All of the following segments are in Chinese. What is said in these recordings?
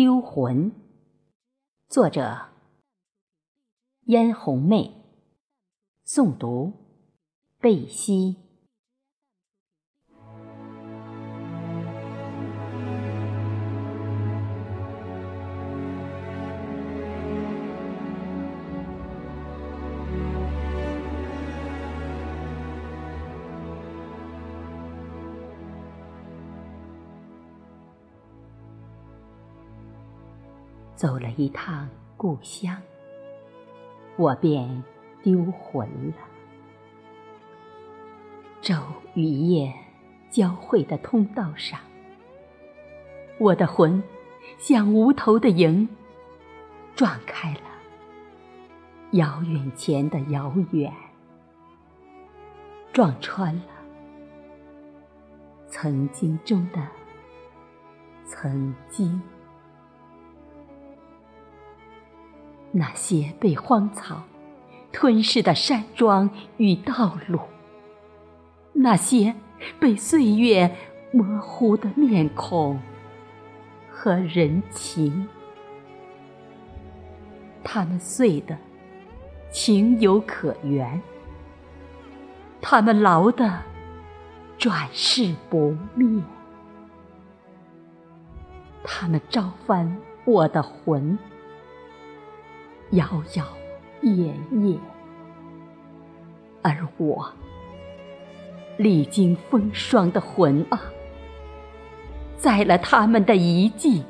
丢魂。作者：嫣红妹。诵读：贝西。走了一趟故乡，我便丢魂了。昼与夜交汇的通道上，我的魂像无头的蝇，撞开了遥远前的遥远，撞穿了曾经中的曾经。那些被荒草吞噬的山庄与道路，那些被岁月模糊的面孔和人情，他们碎的情有可原，他们牢的转世不灭，他们召唤我的魂。摇摇曳曳，而我历经风霜的魂啊，在了他们的遗迹，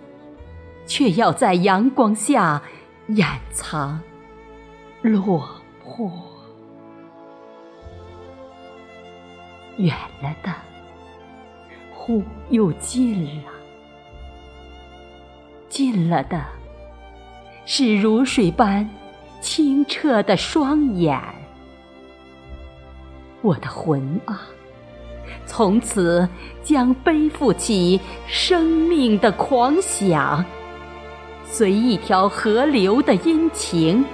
却要在阳光下掩藏落魄。远了的，忽又近了；近了的。是如水般清澈的双眼，我的魂啊，从此将背负起生命的狂想，随一条河流的阴晴，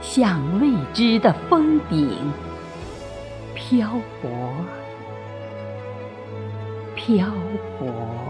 向未知的峰顶漂泊，漂泊。